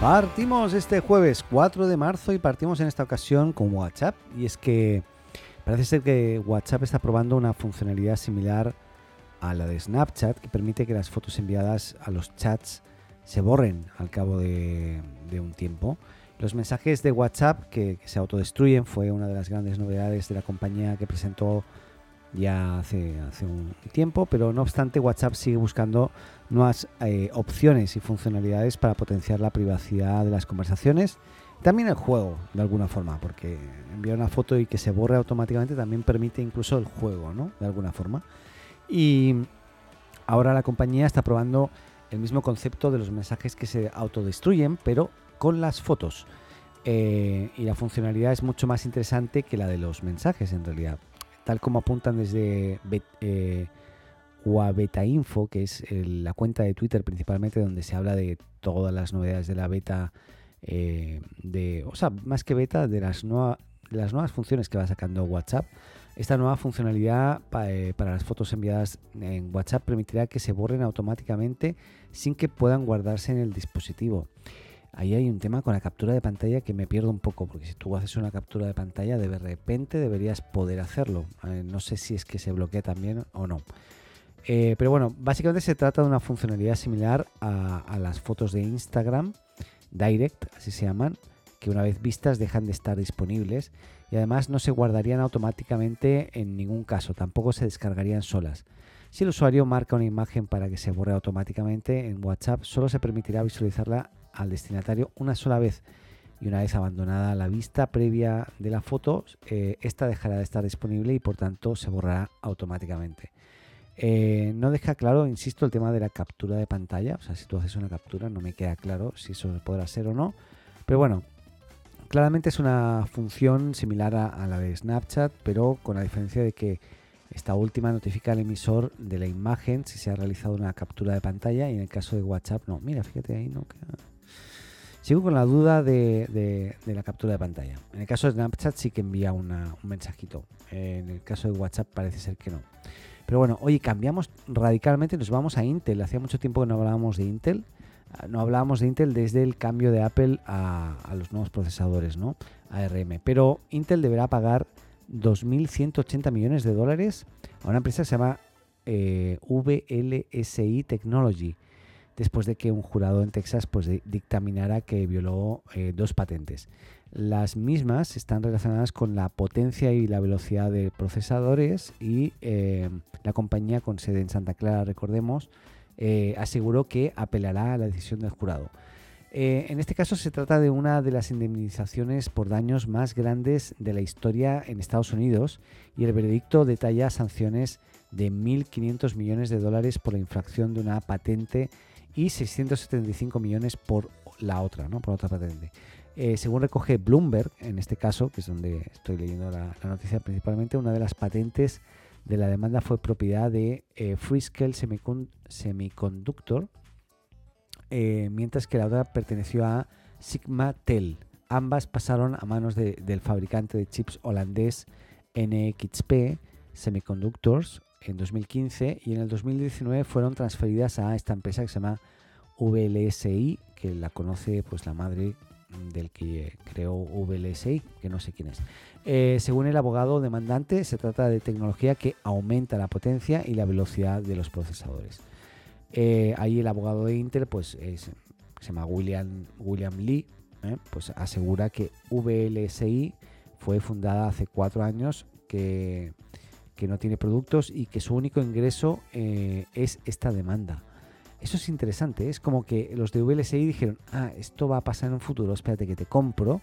Partimos este jueves 4 de marzo y partimos en esta ocasión con WhatsApp. Y es que parece ser que WhatsApp está probando una funcionalidad similar a la de Snapchat que permite que las fotos enviadas a los chats se borren al cabo de, un tiempo. Los mensajes de WhatsApp que, se autodestruyen fue una de las grandes novedades de la compañía que presentó ya hace, hace un tiempo, pero no obstante WhatsApp sigue buscando nuevas eh, opciones y funcionalidades para potenciar la privacidad de las conversaciones. También el juego, de alguna forma, porque enviar una foto y que se borre automáticamente también permite incluso el juego, ¿no? De alguna forma. Y ahora la compañía está probando el mismo concepto de los mensajes que se autodestruyen, pero con las fotos. Eh, y la funcionalidad es mucho más interesante que la de los mensajes en realidad. Tal como apuntan desde eh, Info, que es la cuenta de Twitter principalmente donde se habla de todas las novedades de la beta, eh, de, o sea, más que beta, de las, nuevas funciones que va sacando WhatsApp. Esta nueva funcionalidad eh, para las fotos enviadas en WhatsApp permitirá que se borren automáticamente sin que puedan guardarse en el dispositivo ahí hay un tema con la captura de pantalla que me pierdo un poco, porque si tú haces una captura de pantalla, de repente deberías poder hacerlo. No sé si es que se bloquea también o no. Eh, pero bueno, básicamente se trata de una funcionalidad similar a, a, las fotos de Instagram, Direct, así se llaman, que una vez vistas dejan de estar disponibles y además no se guardarían automáticamente en ningún caso, tampoco se descargarían solas. Si el usuario marca una imagen para que se borre automáticamente en WhatsApp, solo se permitirá visualizarla al destinatario una sola vez y una vez abandonada la vista previa de la foto, eh, esta dejará de estar disponible y por tanto se borrará automáticamente. Eh, no deja claro, insisto, el tema de la captura de pantalla. O sea, si tú haces una captura, no me queda claro si eso podrá ser o no. Pero bueno, claramente es una función similar a, a la de Snapchat, pero con la diferencia de que esta última notifica al emisor de la imagen si se ha realizado una captura de pantalla y en el caso de WhatsApp no. Mira, fíjate ahí, no queda Sigo con la duda de, la captura de pantalla. En el caso de Snapchat sí que envía un mensajito. En el caso de WhatsApp parece ser que no. Pero bueno, oye, cambiamos radicalmente, nos vamos a Intel. Hacía mucho tiempo que no hablábamos de Intel. Ah, no hablábamos de Intel desde el cambio de Apple a, a los nuevos procesadores, ¿no? ARM. Pero Intel deberá pagar 2.180 millones de dólares a una empresa que se llama eh, VLSI Technology después de que un jurado en Texas pues, dictaminara que violó eh, dos patentes. Las mismas están relacionadas con la potencia y la velocidad de procesadores y eh, la compañía con sede en Santa Clara, recordemos, eh, aseguró que apelará a la decisión del jurado. En este caso se trata de una de las indemnizaciones por daños más grandes de la historia en Estados Unidos y el veredicto detalla sanciones de 1.500 millones de dólares por la infracción de una patente y 675 millones por la otra, ¿no? por otra patente. Eh, según recoge Bloomberg, en este caso, que es donde estoy leyendo la, noticia principalmente, una de las patentes de la demanda fue propiedad de eh, Freescale Semiconductor, eh, mientras que la otra perteneció a Sigma-Tel. Ambas pasaron a manos de, del fabricante de chips holandés NXP Semiconductors en 2015 y en el 2019 fueron transferidas a esta empresa que se llama VLSI, que la conoce pues la madre del que creó VLSI, que no sé quién es. Eh, según el abogado demandante, se trata de tecnología que aumenta la potencia y la velocidad de los procesadores. Eh, ahí el abogado de Intel, pues es, se llama William, William Lee, ¿eh? pues asegura que VLSI fue fundada hace cuatro años, que que no tiene productos y que su único ingreso es esta demanda. Eso es interesante, es como que los de VLSI dijeron, ah, esto va a pasar en un futuro, espérate que te compro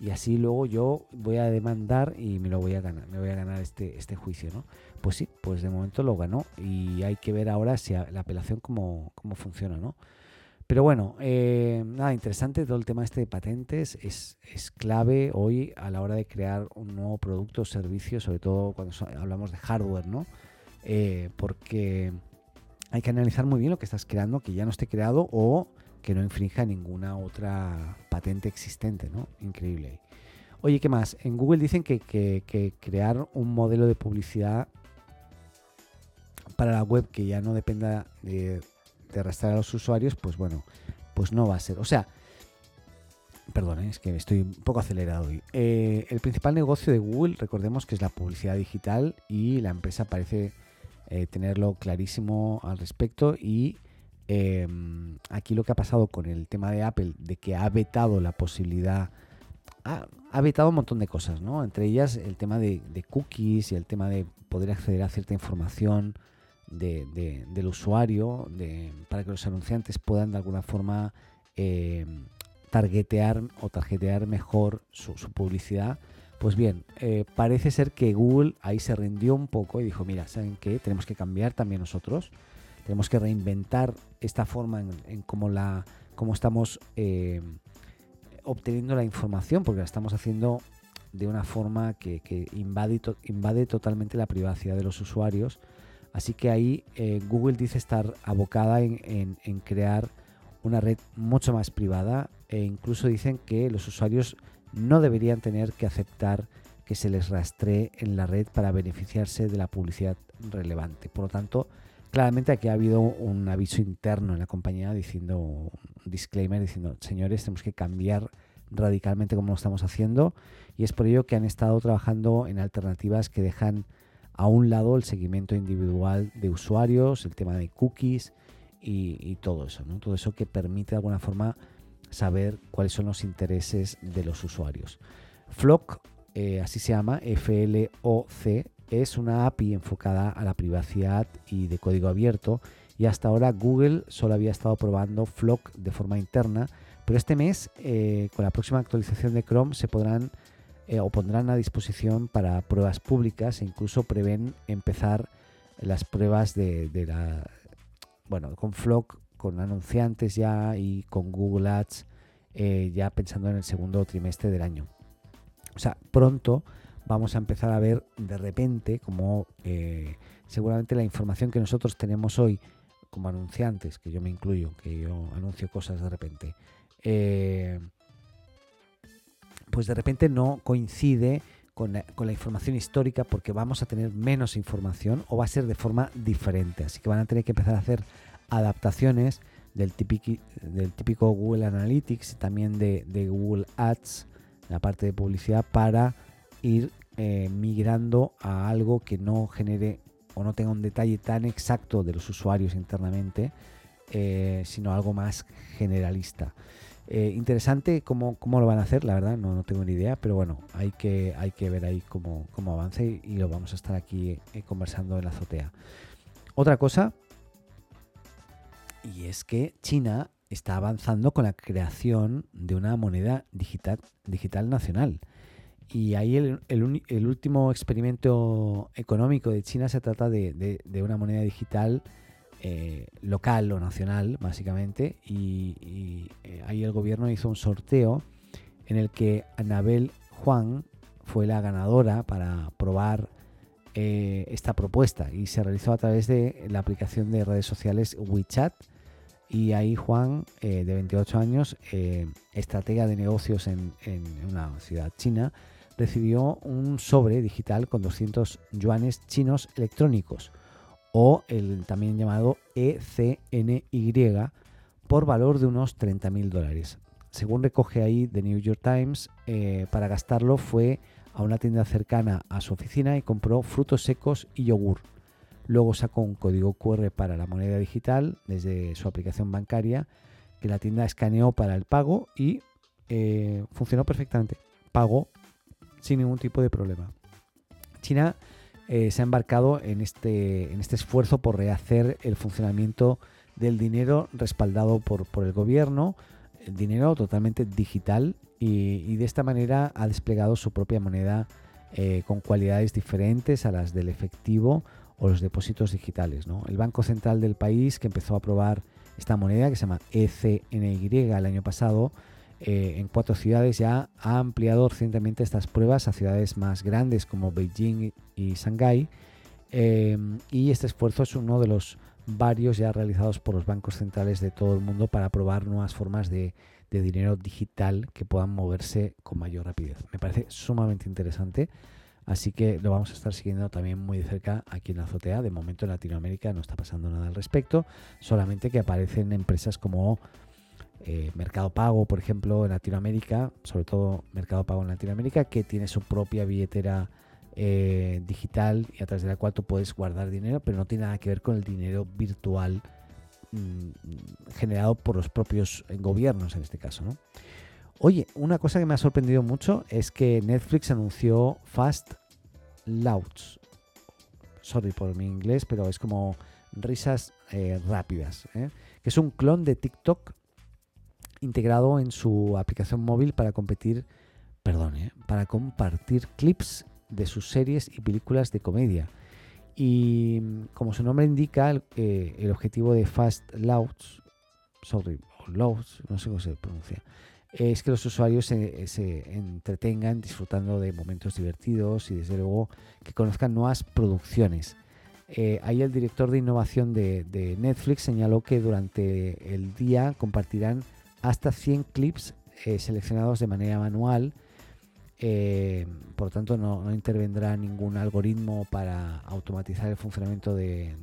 y así luego yo voy a demandar y me lo voy a ganar, me voy a ganar este, este juicio, ¿no? Pues sí, pues de momento lo ganó y hay que ver ahora si la apelación cómo, cómo funciona, ¿no? Pero bueno, eh, nada, interesante todo el tema este de patentes es, es, clave hoy a la hora de crear un nuevo producto o servicio, sobre todo cuando hablamos de hardware, ¿no? Eh, porque hay que analizar muy bien lo que estás creando, que ya no esté creado o que no infrinja ninguna otra patente existente, ¿no? Increíble. Oye, ¿qué más? En Google dicen que, que crear un modelo de publicidad para la web que ya no dependa de de arrastrar a los usuarios, pues bueno, pues no va a ser. O sea, perdón, ¿eh? es que estoy un poco acelerado hoy. Eh, el principal negocio de Google, recordemos que es la publicidad digital y la empresa parece eh, tenerlo clarísimo al respecto y em, aquí lo que ha pasado con el tema de Apple, de que ha vetado la posibilidad, ha, vetado un montón de cosas, ¿no? Entre ellas el tema de, de cookies y el tema de poder acceder a cierta información del usuario para que los anunciantes puedan de alguna forma eh, targetear o targetear mejor su, publicidad. Pues bien, eh, parece ser que Google ahí se rindió un poco y dijo, mira, ¿saben qué? Tenemos que cambiar también nosotros. Tenemos que reinventar esta forma en, cómo, la, cómo estamos eh, obteniendo la información, porque la estamos haciendo de una forma que, invade, invade totalmente la privacidad de los usuarios Así que ahí eh, Google dice estar abocada en, crear una red mucho más privada e incluso dicen que los usuarios no deberían tener que aceptar que se les rastree en la red para beneficiarse de la publicidad relevante. Por lo tanto, claramente aquí ha habido un aviso interno en la compañía diciendo un disclaimer diciendo, señores, tenemos que cambiar radicalmente como lo estamos haciendo y es por ello que han estado trabajando en alternativas que dejan a un lado el seguimiento individual de usuarios, el tema de cookies y, todo eso, ¿no? Todo eso que permite de alguna forma saber cuáles son los intereses de los usuarios. Flock, eh, así se llama, F-L-O-C, es una API enfocada a la privacidad y de código abierto y hasta ahora Google solo había estado probando Flock de forma interna, pero este mes, eh, con la próxima actualización de Chrome, se podrán eh, o pondrán a disposición para pruebas públicas e incluso prevén empezar las pruebas de, la bueno con Flock con anunciantes ya y con Google Ads eh, ya pensando en el segundo trimestre del año o sea pronto vamos a empezar a ver de repente como eh, seguramente la información que nosotros tenemos hoy como anunciantes que yo me incluyo que yo anuncio cosas de repente pues de repente no coincide con la, información histórica porque vamos a tener menos información o va a ser de forma diferente. Así que van a tener que empezar a hacer adaptaciones del típico, del típico Google Analytics y también de, Google Ads, la parte de publicidad, para ir eh, migrando a algo que no genere o no tenga un detalle tan exacto de los usuarios internamente, eh, sino algo más generalista. Eh, interesante cómo, cómo, lo van a hacer, la verdad, no, no, tengo ni idea, pero bueno, hay que, hay que ver ahí cómo, cómo avance y, lo vamos a estar aquí conversando en la azotea. Otra cosa, y es que China está avanzando con la creación de una moneda digital, digital nacional. Y ahí el, último experimento económico de China se trata de, de una moneda digital eh, local o nacional, básicamente, y, eh, ahí el gobierno hizo un sorteo en el que Anabel Juan fue la ganadora para probar eh, esta propuesta y se realizó a través de la aplicación de redes sociales WeChat. Y ahí Juan, de 28 años, estratega de negocios en, una ciudad china, recibió un sobre digital con 200 yuanes chinos electrónicos o el también llamado ECNY por valor de unos 30 mil dólares. Según recoge ahí The New York Times, eh, para gastarlo fue a una tienda cercana a su oficina y compró frutos secos y yogur. Luego sacó un código QR para la moneda digital desde su aplicación bancaria que la tienda escaneó para el pago y eh, funcionó perfectamente. Pagó sin ningún tipo de problema. China eh, se ha embarcado en este, en este esfuerzo por rehacer el funcionamiento del dinero respaldado por, por el gobierno dinero totalmente digital y, de esta manera ha desplegado su propia moneda eh, con cualidades diferentes a las del efectivo o los depósitos digitales. El Banco Central del país, que empezó a probar esta moneda, que se llama ECNY el año pasado, eh, en cuatro ciudades ya ha ampliado recientemente estas pruebas a ciudades más grandes como Beijing y Shanghái. Eh, y este esfuerzo es uno de los varios ya realizados por los bancos centrales de todo el mundo para probar nuevas formas de, dinero digital que puedan moverse con mayor rapidez. Me parece sumamente interesante. Así que lo vamos a estar siguiendo también muy de cerca aquí en la azotea. De momento en Latinoamérica no está pasando nada al respecto, solamente que aparecen empresas como eh, Mercado Pago, por ejemplo, en Latinoamérica, sobre todo Mercado Pago en Latinoamérica, que tiene su propia billetera eh, digital y a través de la cual tú puedes guardar dinero, pero no tiene nada que ver con el dinero virtual mm, generado por los propios gobiernos en este caso. Oye, una cosa que me ha sorprendido mucho es que Netflix anunció Fast Louds. Sorry por mi inglés, pero es como risas eh, rápidas. ¿eh? Que es un clon de TikTok integrado en su aplicación móvil para competir, perdón, para compartir clips de sus series y películas de comedia. Y mm, como su nombre indica, el, eh, objetivo de Fast Louds, sorry, Louds, no sé cómo se pronuncia, es que los usuarios se, entretengan disfrutando de momentos divertidos y desde luego que conozcan nuevas producciones. Eh, ahí el director de innovación de, de, Netflix señaló que durante el día compartirán hasta 100 clips eh, seleccionados de manera manual eh, por lo tanto, no, intervendrá ningún algoritmo para automatizar el funcionamiento del,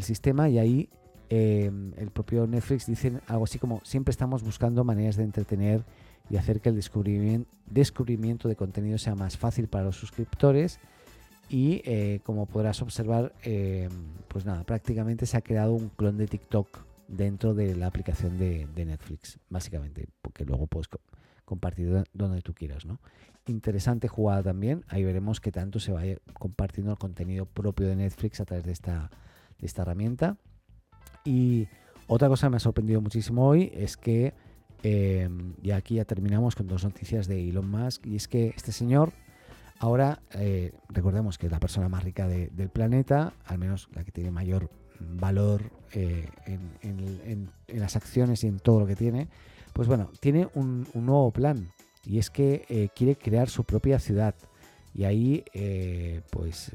sistema. Y ahí em, el propio Netflix dice algo así como: siempre estamos buscando maneras de entretener y hacer que el descubrimiento, de contenido sea más fácil para los suscriptores. Y eh, como podrás observar, em, pues nada, prácticamente se ha creado un clon de TikTok dentro de la aplicación de, Netflix, básicamente, porque luego puedes compartido donde tú quieras, ¿no? Interesante jugada también. Ahí veremos que tanto se vaya compartiendo el contenido propio de Netflix a través de esta, de esta herramienta. Y otra cosa que me ha sorprendido muchísimo hoy es que, em, y aquí ya terminamos con dos noticias de Elon Musk, y es que este señor ahora, eh, recordemos que es la persona más rica del planeta, al menos la que tiene mayor valor eh, en, las acciones y en todo lo que tiene, pues bueno, tiene un, nuevo plan y es que eh, quiere crear su propia ciudad. Y ahí, pues,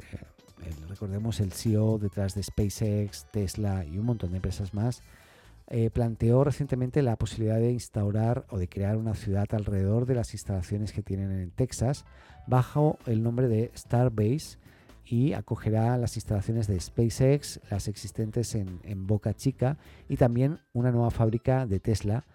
eh, recordemos el CEO detrás de SpaceX, Tesla y un montón de empresas más, planteó recientemente la posibilidad de instaurar o de crear una ciudad alrededor de las instalaciones que tienen en Texas bajo el nombre de Starbase y acogerá las instalaciones de SpaceX, las existentes en, en Boca Chica y también una nueva fábrica de Tesla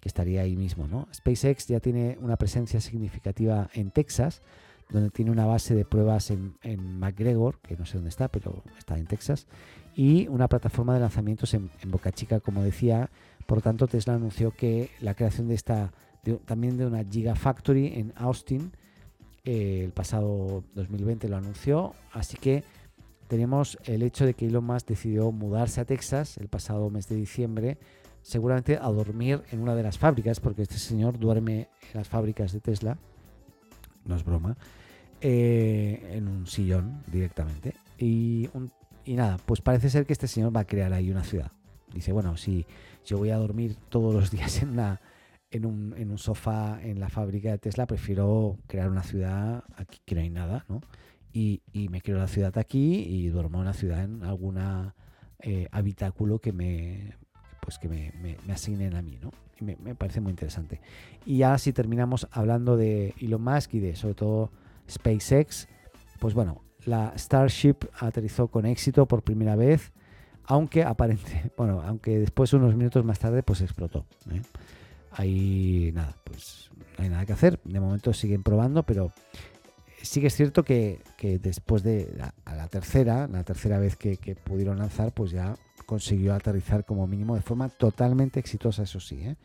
que estaría ahí mismo. ¿no? SpaceX ya tiene una presencia significativa en Texas, donde tiene una base de pruebas en, McGregor, que no sé dónde está, pero está en Texas, y una plataforma de lanzamientos en, Boca Chica, como decía. Por lo tanto, Tesla anunció que la creación de esta, también de una Gigafactory en Austin, eh, el pasado 2020 lo anunció, así que tenemos el hecho de que Elon Musk decidió mudarse a Texas el pasado mes de diciembre seguramente a dormir en una de las fábricas, porque este señor duerme en las fábricas de Tesla, no es broma, eh, en un sillón directamente. Y, nada, pues parece ser que este señor va a crear ahí una ciudad. Dice, bueno, si yo voy a dormir todos los días en, una, en, un, en un sofá en la fábrica de Tesla, prefiero crear una ciudad aquí que no hay nada, ¿no? Y, me creo la ciudad aquí y duermo en una ciudad en alguna eh, habitáculo que me pues que me, asignen a mí, ¿no? Y me, parece muy interesante. Y ya si terminamos hablando de Elon Musk y de sobre todo SpaceX, pues bueno, la Starship aterrizó con éxito por primera vez, aunque aparente, bueno, aunque después unos minutos más tarde pues explotó. ¿eh? Ahí nada, pues no hay nada que hacer. De momento siguen probando, pero sí que es cierto que, después de la, la, tercera, la tercera vez que, que, pudieron lanzar, pues ya consiguió aterrizar como mínimo de forma totalmente exitosa, eso sí. ¿eh?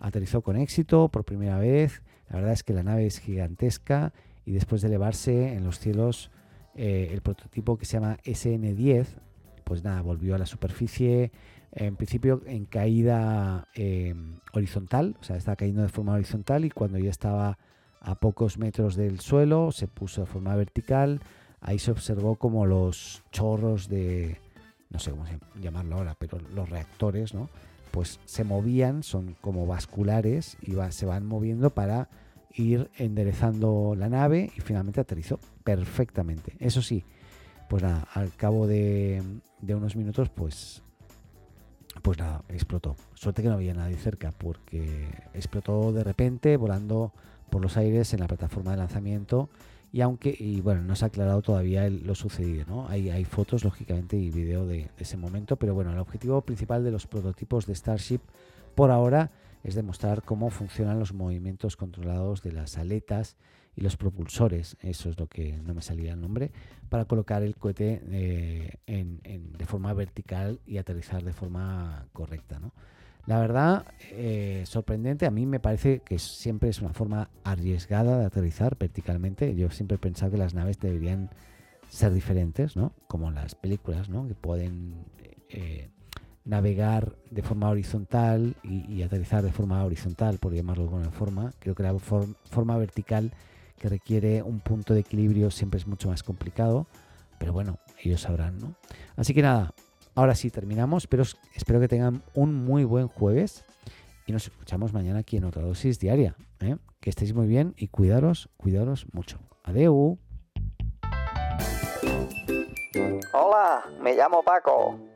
Aterrizó con éxito por primera vez. La verdad es que la nave es gigantesca y después de elevarse en los cielos, eh, el prototipo que se llama SN10, pues nada, volvió a la superficie, en principio en caída eh, horizontal, o sea, estaba cayendo de forma horizontal y cuando ya estaba a pocos metros del suelo se puso de forma vertical, ahí se observó como los chorros de, no sé cómo llamarlo ahora, pero los reactores, ¿no? Pues se movían, son como vasculares y se van moviendo para ir enderezando la nave y finalmente aterrizó perfectamente. Eso sí, pues nada, al cabo de, unos minutos, pues, pues nada, explotó. Suerte que no había nadie cerca, porque explotó de repente, volando por los aires en la plataforma de lanzamiento. Y aunque, y bueno, no se ha aclarado todavía lo sucedido, ¿no? Hay, hay fotos, lógicamente, y video de, de ese momento, pero bueno, el objetivo principal de los prototipos de Starship por ahora es demostrar cómo funcionan los movimientos controlados de las aletas y los propulsores, eso es lo que no me salía el nombre, para colocar el cohete eh, en, de forma vertical y aterrizar de forma correcta. La verdad, eh, sorprendente, a mí me parece que siempre es una forma arriesgada de aterrizar verticalmente. Yo siempre he pensado que las naves deberían ser diferentes, ¿no? como las películas, ¿no? que pueden eh, navegar de forma horizontal y, aterrizar de forma horizontal, por llamarlo de alguna forma. Creo que la forma vertical que requiere un punto de equilibrio siempre es mucho más complicado, pero bueno, ellos sabrán, ¿no? Así que nada, ahora sí terminamos, pero espero que tengan un muy buen jueves y nos escuchamos mañana aquí en otra dosis diaria. ¿eh? Que estéis muy bien y cuidaros, cuidaros mucho. Adeu. Hola, me llamo Paco.